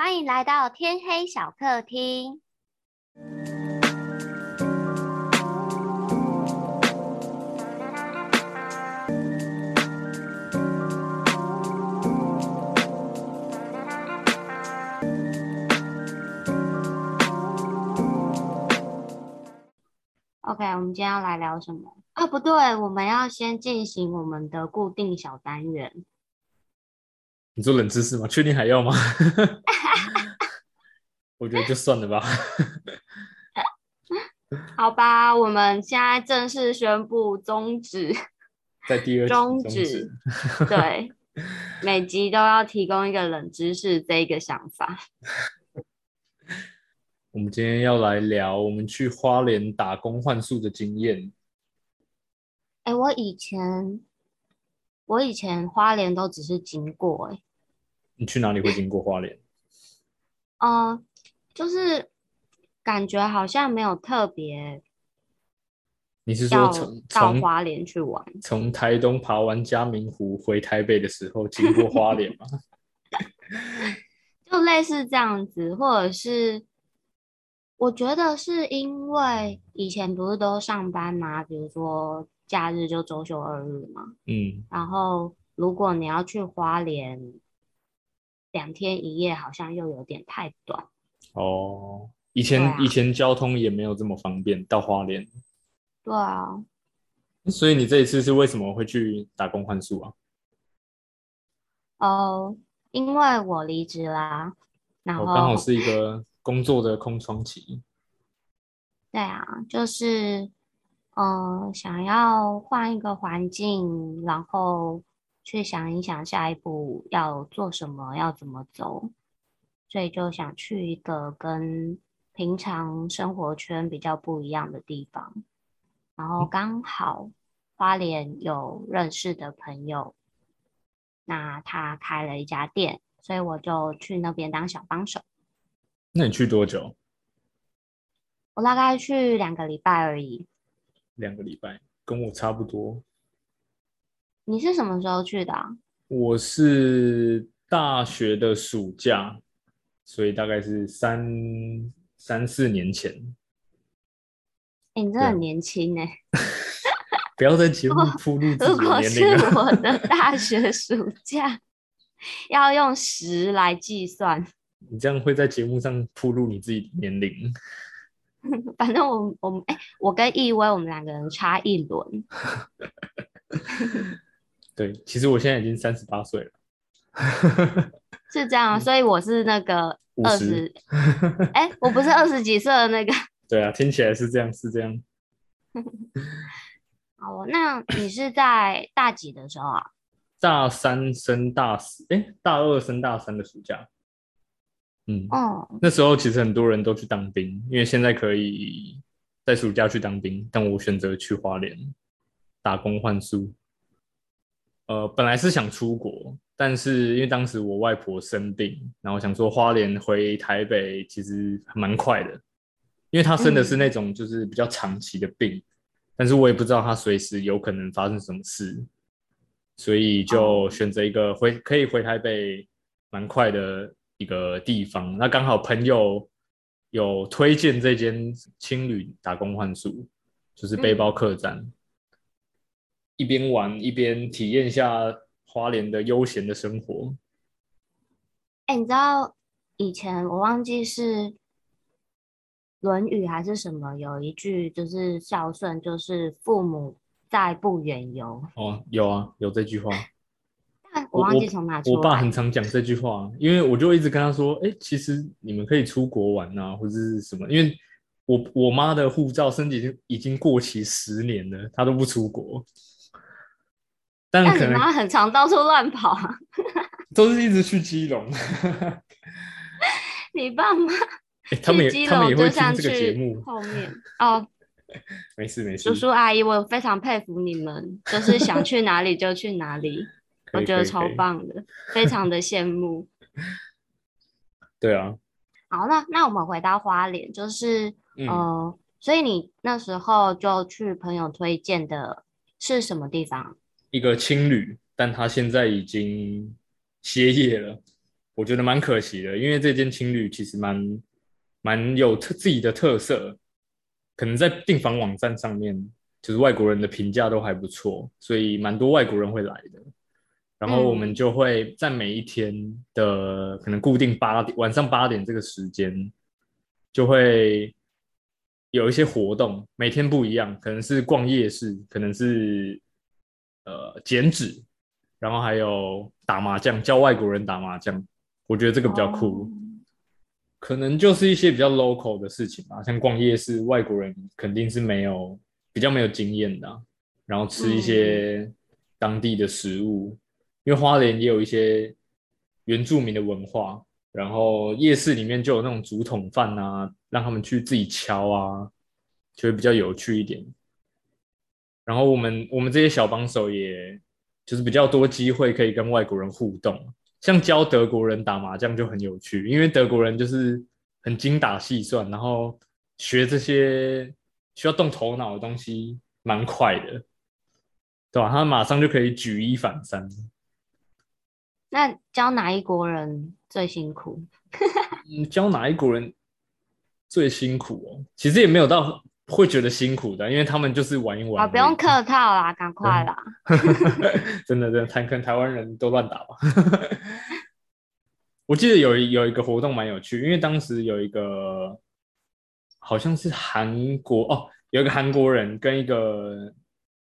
欢迎来到天黑小客厅。OK，我们今天要来聊什么？啊，不对，我们要先进行我们的固定小单元。你做冷知识吗？确定还要吗？我觉得就算了吧。好吧，我们现在正式宣布终止，在第二集终终止。对，每集都要提供一个冷知识这一个想法。我们今天要来聊我们去花莲打工换宿的经验。哎，我以前我以前花莲都只是经过、哎，你去哪里会经过花莲？哦、就是感觉好像没有特别你是说从到从花莲去玩。从台东爬完嘉明湖回台北的时候经过花莲吗？就类似这样子，或者是我觉得是因为以前不是都上班嘛，比如说假日就周休二日嘛，嗯，然后如果你要去花莲两天一夜，好像又有点太短。哦，以前、啊以前交通也没有这么方便到花莲，对啊，所以你这一次是为什么会去打工换宿啊？哦，因为我离职啦，然我后刚好是一个工作的空窗期。对啊，就是呃，想要换一个环境，然后去想一想下一步要做什么，要怎么走，所以就想去一个跟平常生活圈比较不一样的地方，然后刚好花莲有认识的朋友，那他开了一家店，所以我就去那边当小帮手。那你去多久？我大概去两个礼拜而已。两个礼拜，跟我差不多。你是什么时候去的啊？我是大学的暑假，所以大概是三三四年前。欸、你真的很年轻哎、不要在节目铺路自己的如果是年龄啊！我的大学暑假，要用十来计算，你这样会在节目上铺路你自己的年龄。反正我我们哎、我跟易威我们两个人差一轮，对，其实我现在已经三十八岁了。是这样啊，所以我是那个二十，哎，我不是二十几岁的那个。对啊，听起来是这样，是这样。好，那你是在大几的时候啊？大三升大四，哎，大二升大三的暑假。嗯，哦，那时候其实很多人都去当兵，因为现在可以在暑假去当兵，但我选择去花莲打工换宿。呃，本来是想出国，但是因为当时我外婆生病，然后想说花莲回台北其实还蛮快的，因为她生的是那种就是比较长期的病，但是我也不知道她随时有可能发生什么事，所以就选择一个回可以回台北蛮快的一个地方。那刚好朋友有推荐这间青旅打工换宿，就是背包客栈，一边玩一边体验一下花莲的悠闲的生活。哎、你知道以前我忘记是《论语》还是什么，有一句就是孝顺，就是父母在不远游。哦，有啊，有这句话。但我忘记从哪出我爸很常讲这句话，因为我就一直跟他说，哎、其实你们可以出国玩啊，或者是什么，因为我我妈的护照申请已经已经过期十年了，她都不出国，但但你可能妈很常到处乱跑啊。都是一直去基隆，你爸妈哎他们去基也他们也隆就像会听这个节去目，后面哦，没事没事叔，叔阿姨，我非常佩服你们，就是想去哪里就去哪里，我觉得超棒的，非常的羡慕。对啊，好，那那我们回到花莲，就是、嗯呃，所以你那时候就去朋友推荐的是什么地方？一个青旅，但他现在已经歇业了，我觉得蛮可惜的，因为这间青旅其实蛮蛮有特自己的特色，可能在订房网站上面，就是外国人的评价都还不错，所以蛮多外国人会来的。然后我们就会在每一天的可能固定八点晚上八点这个时间，就会有一些活动，每天不一样，可能是逛夜市，可能是呃剪纸，然后还有打麻将，教外国人打麻将。我觉得这个比较酷，可能就是一些比较 local 的事情吧，像逛夜市，外国人肯定是没有比较没有经验的，然后吃一些当地的食物。因为花莲也有一些原住民的文化，然后夜市里面就有那种竹筒饭啊，让他们去自己敲啊，就会比较有趣一点。然后我们我们这些小帮手，也就是比较多机会可以跟外国人互动，像教德国人打麻将就很有趣，因为德国人就是很精打细算，然后学这些需要动头脑的东西蛮快的，对吧？他马上就可以举一反三。那教哪一国人最辛苦？嗯，教哪一国人最辛苦哦？其实也没有到会觉得辛苦的，因为他们就是玩一玩。啊，不用客套啦，赶快啦！真的，真的，台跟台湾人都乱打吧。我记得有有一个活动蛮有趣，因为当时有一个好像是韩国哦，有一个韩国人跟一个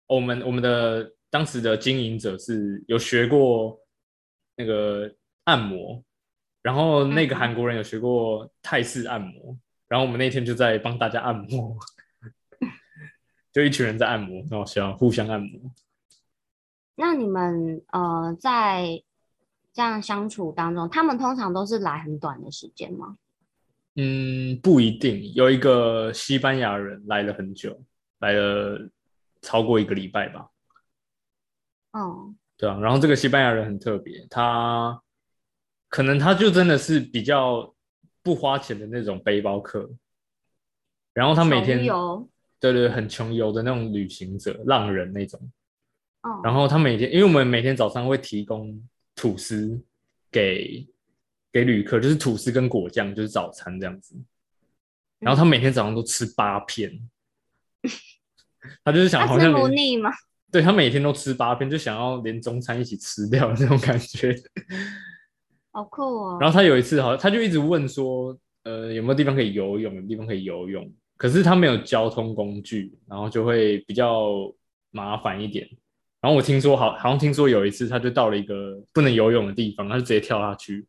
我们我们的当时的经营者是有学过。那个按摩，然后那个韩国人有学过泰式按摩，然后我们那天就在帮大家按摩，就一群人在按摩，然后笑，互相按摩。那你们呃在这样相处当中，他们通常都是来很短的时间吗？嗯，不一定。有一个西班牙人来了很久，来了超过一个礼拜吧。哦。对啊，然后这个西班牙人很特别，他可能他就真的是比较不花钱的那种背包客，然后他每天对对很穷游的那种旅行者、浪人那种。哦。然后他每天，因为我们每天早上会提供吐司给给旅客，就是吐司跟果酱，就是早餐这样子。然后他每天早上都吃八片，他就是想好像不腻吗？对他每天都吃八片，就想要连中餐一起吃掉那种感觉，好酷哦！然后他有一次，好像他就一直问说，呃，有没有地方可以游泳？有地方可以游泳，可是他没有交通工具，然后就会比较麻烦一点。然后我听说，好，好像听说有一次，他就到了一个不能游泳的地方，他就直接跳下去，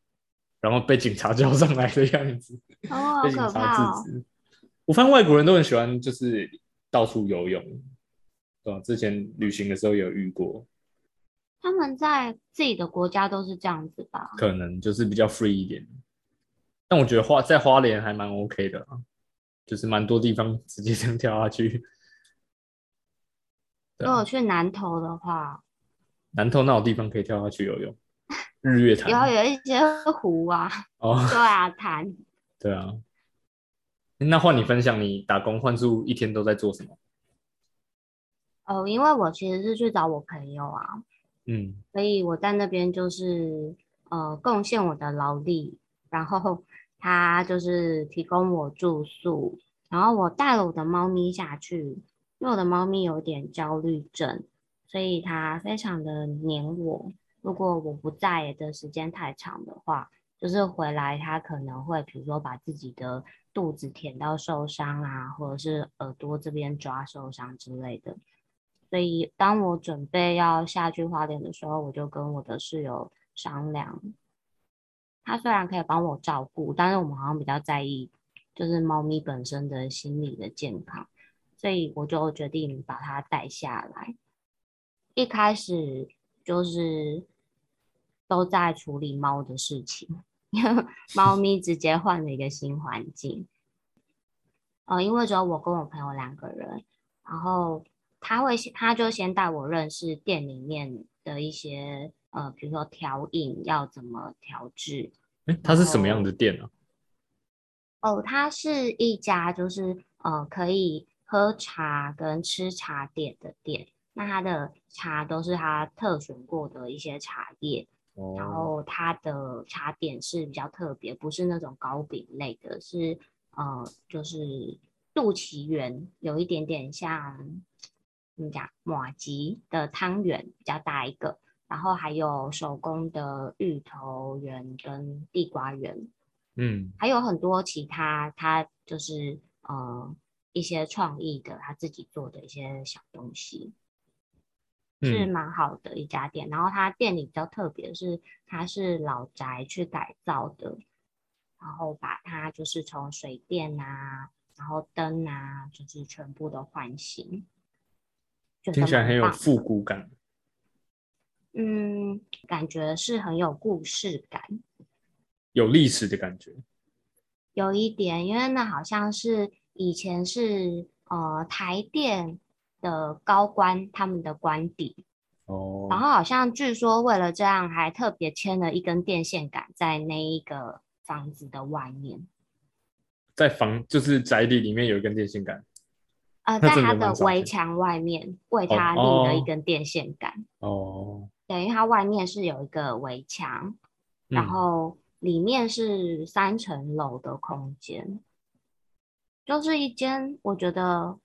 然后被警察叫上来的样子，被警察制止。我发现外国人都很喜欢，就是到处游泳。对之前旅行的时候有遇过，他们在自己的国家都是这样子吧？可能就是比较 free 一点，但我觉得花在花莲还蛮 OK 的啊，就是蛮多地方直接这样跳下去。如果去南投的话，南投那种地方可以跳下去游泳，日月潭，然后有一些湖啊，哦，对啊，潭，对啊。那换你分享，你打工换宿一天都在做什么？哦，因为我其实是去找我朋友啊，嗯，所以我在那边就是呃贡献我的劳力，然后他就是提供我住宿，然后我带了我的猫咪下去，因为我的猫咪有点焦虑症，所以它非常的黏我。如果我不在的时间太长的话，就是回来它可能会比如说把自己的肚子舔到受伤啊，或者是耳朵这边抓受伤之类的。所以，当我准备要下去花莲的时候，我就跟我的室友商量。他虽然可以帮我照顾，但是我们好像比较在意，就是猫咪本身的心理的健康，所以我就决定把它带下来。一开始就是都在处理猫的事情，猫咪直接换了一个新环境。呃，因为只有我跟我朋友两个人，然后。他会先，他就先带我认识店里面的一些，呃，比如说调饮要怎么调制。哎，它是什么样的店呢？哦，它是一家就是呃可以喝茶跟吃茶点的店。那它的茶都是它特选过的一些茶叶，然哦，后它的茶点是比较特别，不是那种糕饼类的，是呃，就是肚脐圆，有一点点像怎么讲马吉的汤圆，比较大一个，然后还有手工的芋头圆跟地瓜圆，嗯还有很多其他他就是呃一些创意的他自己做的一些小东西。是嗯蛮好的一家店。然后他店里比较特别的是，它是老宅去改造的，然后把它就是从水电啊，然后灯啊，就是全部都换新，听起来很有复古感。嗯，感觉是很有故事感，有历史的感觉。有一点，因为那好像是以前是呃台电的高官他们的官邸，哦，然后好像据说为了这样，还特别牵了一根电线杆在那一个房子的外面，在房就是宅邸里面有一根电线杆。呃，在他的围墙外面为哦它立了一哦根电线杆。哦，对，因为它外面是有一个围墙，然嗯后里面是三层楼的空间，就是一间我觉得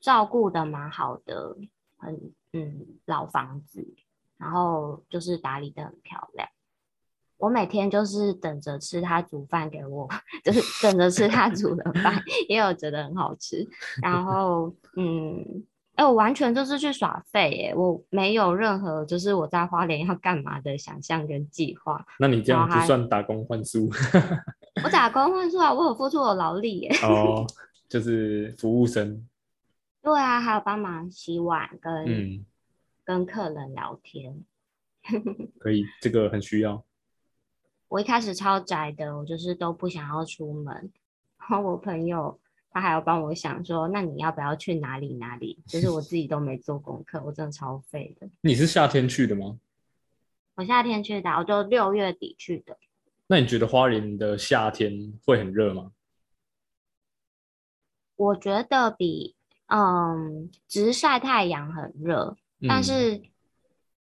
照顾的蛮好的，很嗯老房子，然后就是打理的很漂亮。我每天就是等着吃他煮饭给我，就是等着吃他煮的饭，也有觉得很好吃。然后嗯，哎、我完全就是去耍废耶，我没有任何就是我在花莲要干嘛的想象跟计划。那你这样然后还不算打工换宿 我打工换出来，我有付出我劳力耶。哦，就是服务生。对啊，还有帮忙洗碗跟、嗯，跟客人聊天。可以，这个很需要。我一开始超宅的，我就是都不想要出门。然后我朋友他还要帮我想说，那你要不要去哪里哪里？就是我自己都没做功课，我真的超废的。你是夏天去的吗？我夏天去的，我就六月底去的。那你觉得花莲的夏天会很热吗？我觉得比嗯直晒太阳很热，但嗯是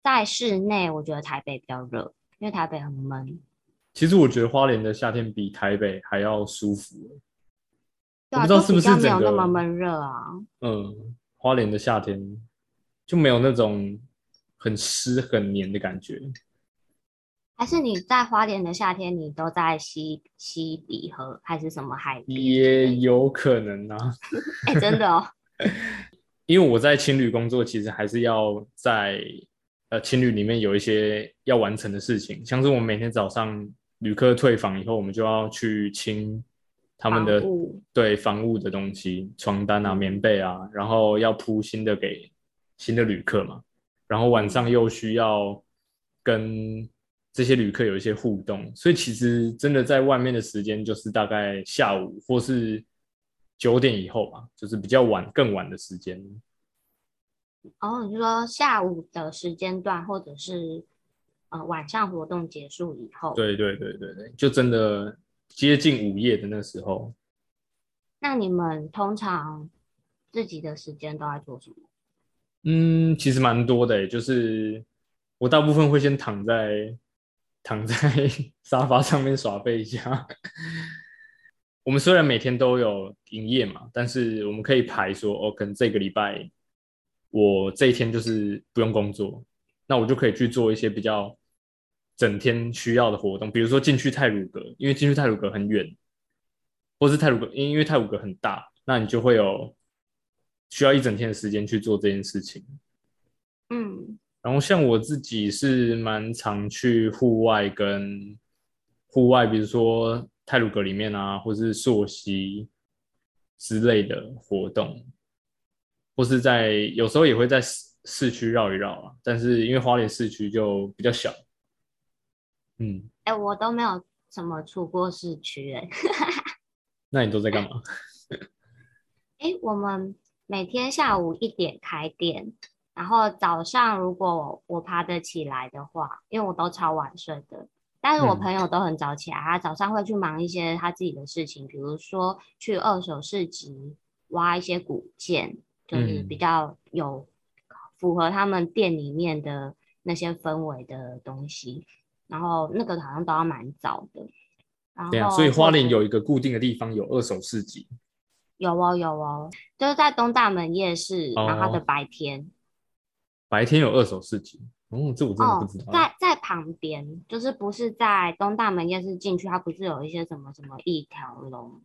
在室内我觉得台北比较热，因为台北很闷。其实我觉得花莲的夏天比台北还要舒服。对啊，我不知道是不是没有那么闷热啊。嗯，花莲的夏天就没有那种很湿很黏的感觉。还是你在花莲的夏天，你都在西西里河还是什么海边也？有可能啊，哎、真的哦。因为我在青旅工作，其实还是要在呃青旅里面有一些要完成的事情，像是我们每天早上旅客退房以后，我们就要去清他们的对房屋的东西，床单啊、嗯棉被啊，然后要铺新的给新的旅客嘛，然后晚上又需要跟这些旅客有一些互动，所以其实真的在外面的时间就是大概下午或是九点以后吧，就是比较晚、更晚的时间。哦，你是说下午的时间段，或者是呃晚上活动结束以后？。对对对对对，就真的接近午夜的那时候。那你们通常自己的时间都在做什么？嗯，其实蛮多的诶，就是我大部分会先躺在躺在 沙发上面耍废一下。我们虽然每天都有营业嘛，但是我们可以排说，哦，可能这个礼拜我这一天就是不用工作，那我就可以去做一些比较整天需要的活动，比如说进去泰鲁阁，因为进去泰鲁阁很远，或是泰鲁阁，因为泰鲁阁很大，那你就会有需要一整天的时间去做这件事情。嗯，然后像我自己是蛮常去户外跟户外，比如说泰鲁阁里面啊，或是溯溪之类的活动，或是在有时候也会在市市区绕一绕啊。但是因为花莲市区就比较小，嗯，哎、我都没有怎么出过市区哎。那你都在干嘛？哎，我们每天下午一点开店，然后早上如果我爬得起来的话，因为我都超晚睡的，但是我嗯朋友都很早起来，他早上会去忙一些他自己的事情，比如说去二手市集挖一些古件，就是嗯比较有符合他们店里面的那些氛围的东西。然后那个好像都要蛮早的。然对啊，所以花莲有一个固定的地方有二手市集，有哦有哦，就是在东大门夜市，然后它的哦白天白天有二手市集。哦，这我真的哦不知道。，在在旁边，就是不是在东大门夜市进去，它不是有一些什么什么一条龙，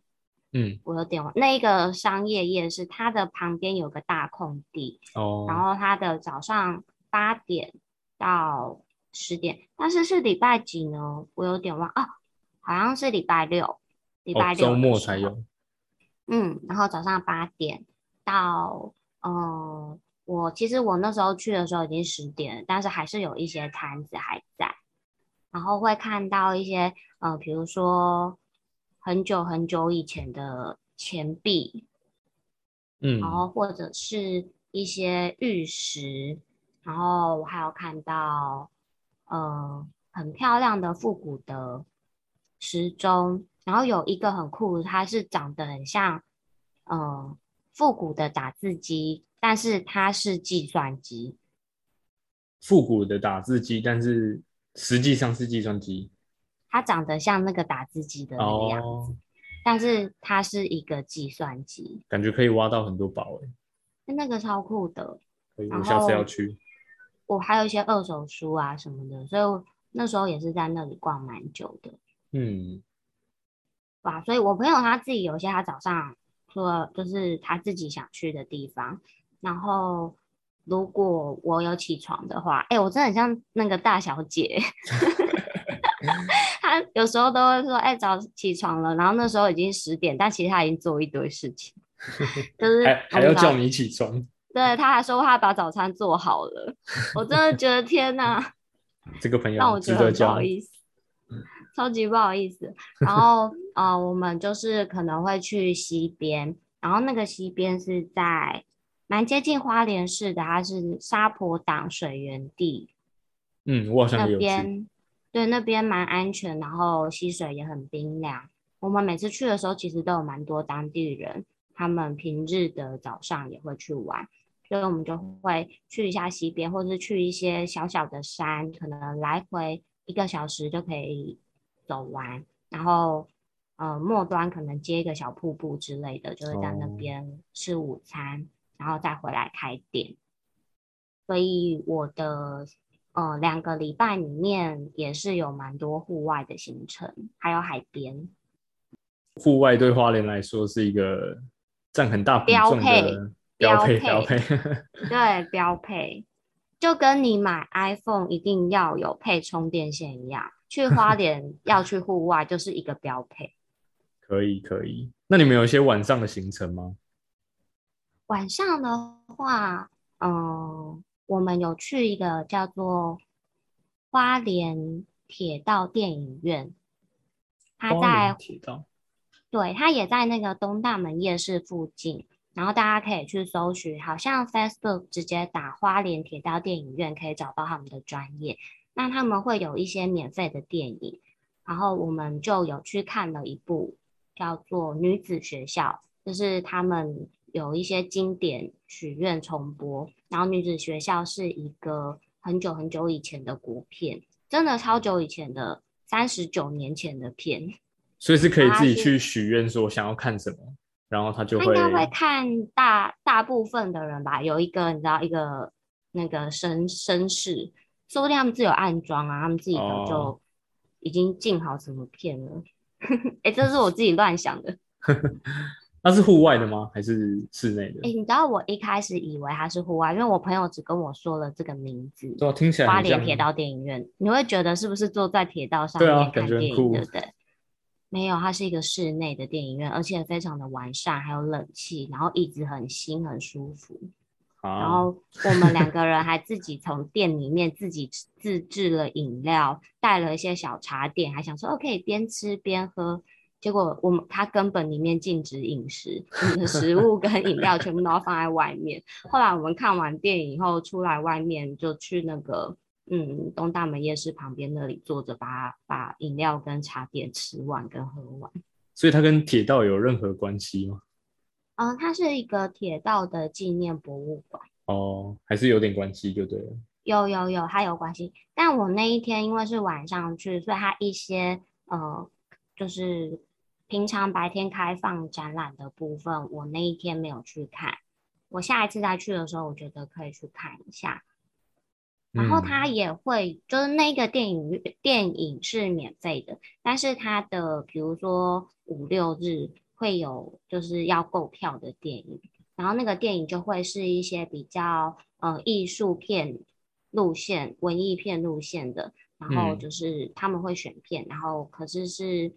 嗯，我有点忘，那个商业夜市，它的旁边有个大空地，哦，然后它的早上八点到十点，但是是礼拜几呢？我有点忘哦，好像是礼拜六，礼拜哦，六、周末才有。。嗯，然后早上八点到，嗯，我其实我那时候去的时候已经十点了，但是还是有一些摊子还在，然后会看到一些，呃，比如说很久很久以前的钱币，嗯，然后或者是一些玉石，然后我还有看到呃很漂亮的复古的时钟，然后有一个很酷，它是长得很像呃复古的打字机，但是它是计算机，复古的打字机，但是实际上是计算机。它长得像那个打字机的那个样子，哦，但是它是一个计算机，感觉可以挖到很多宝哎。那个超酷的。可以，我下次要去。我还有一些二手书啊什么的，所以我那时候也是在那里逛蛮久的，嗯，哇！所以我朋友他自己有一些他早上说就是他自己想去的地方，然后如果我有起床的话，哎、我真的很像那个大小姐，他有时候都会说，哎、早起床了，然后那时候已经十点，但其实他已经做一堆事情，就是还还要叫你起床，对，他还说他把早餐做好了，我真的觉得天哪！这个朋友让友我觉得不好。意思，超级不好意思。然后呃，我们就是可能会去西边，然后那个西边是在蛮接近花莲市的，它是沙坡党水源地嗯，我好像那。边，对，那边蛮安全，然后溪水也很冰凉。我们每次去的时候，其实都有蛮多当地人，他们平日的早上也会去玩。所以我们就会去一下溪边，或者是去一些小小的山，可能来回一个小时就可以走完。然后，呃，末端可能接一个小瀑布之类的，就会在那哦边吃午餐，然后再回来开店。所以我的呃两个礼拜里面也是有蛮多户外的行程，还有海边。户外对花莲来说是一个占很大比重标配的标配标标配。对，标配，就跟你买 iPhone 一定要有配充电线一样，去花莲 要去户外就是一个标配。可以可以。那你们有一些晚上的行程吗？晚上的话，嗯、我们有去一个叫做花莲铁道电影院，它在莲铁道。对，它也在那个东大门夜市附近，然后大家可以去搜寻，好像 Facebook 直接打花莲铁道电影院可以找到他们的专业。那他们会有一些免费的电影，然后我们就有去看了一部叫做《女子学校》，就是他们有一些经典许愿重播。然后《女子学校》是一个很久很久以前的国片，真的超久以前的，三十九年前的片。所以是可以自己去许愿说想要看什么，然后他就会他应该会看大大部分的人吧，有一个你知道一个那个绅绅士，说不定他们自己有暗装啊，他们自己早就哦已经进好什么片了。哎、这是我自己乱想的。那是户外的吗？还是室内的哎、？你知道我一开始以为它是户外，因为我朋友只跟我说了这个名字，对啊，听起来花莲铁道电影院，你会觉得是不是坐在铁道上对啊面看感觉很电影，酷对不对？没有，它是一个室内的电影院，而且非常的完善，还有冷气，然后椅子很新，很舒服。然啊，后我们两个人还自己从店里面自己自制了饮料，带了一些小茶点，还想说哦可以边吃边喝。结果我们他根本里面禁止饮食，食物跟饮料全部都要放在外面。后来我们看完电影以后出来外面，就去那个嗯东大门夜市旁边那里坐着，把把饮料跟茶点吃完跟喝完。所以它跟铁道有任何关系吗？嗯，它是一个铁道的纪念博物馆。哦，还是有点关系就对了。有有有，它有关系。但我那一天因为是晚上去，所以它一些呃，就是平常白天开放展览的部分，我那一天没有去看。我下一次再去的时候，我觉得可以去看一下。然后它也会，就是那个电影电影是免费的，但是它的比如说五六日会有就是要购票的电影，然后那个电影就会是一些比较呃艺术片路线、文艺片路线的，然后就是他们会选片，然后可是是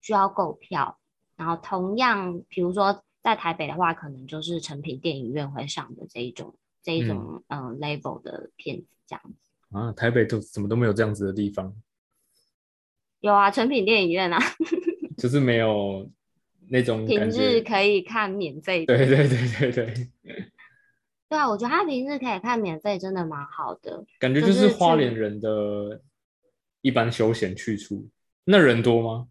需要购票，然后同样比如说在台北的话，可能就是成品电影院会上的这一种。这一种嗯 level 的片子这样子啊，台北都怎么都没有这样子的地方？有啊，成品电影院啊，就是没有那种平日可以看免费。对对对对对。对啊，我觉得他平日可以看免费，真的蛮好的。感觉就是花莲人的一般休闲去处。那人多吗？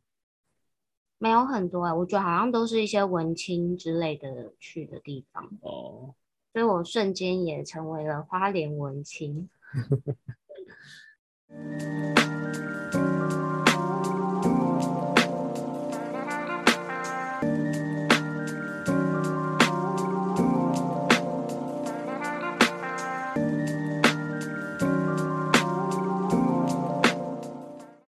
没有很多哎，我觉得好像都是一些文青之类的去的地方哦。所以我瞬间也成为了花莲文青。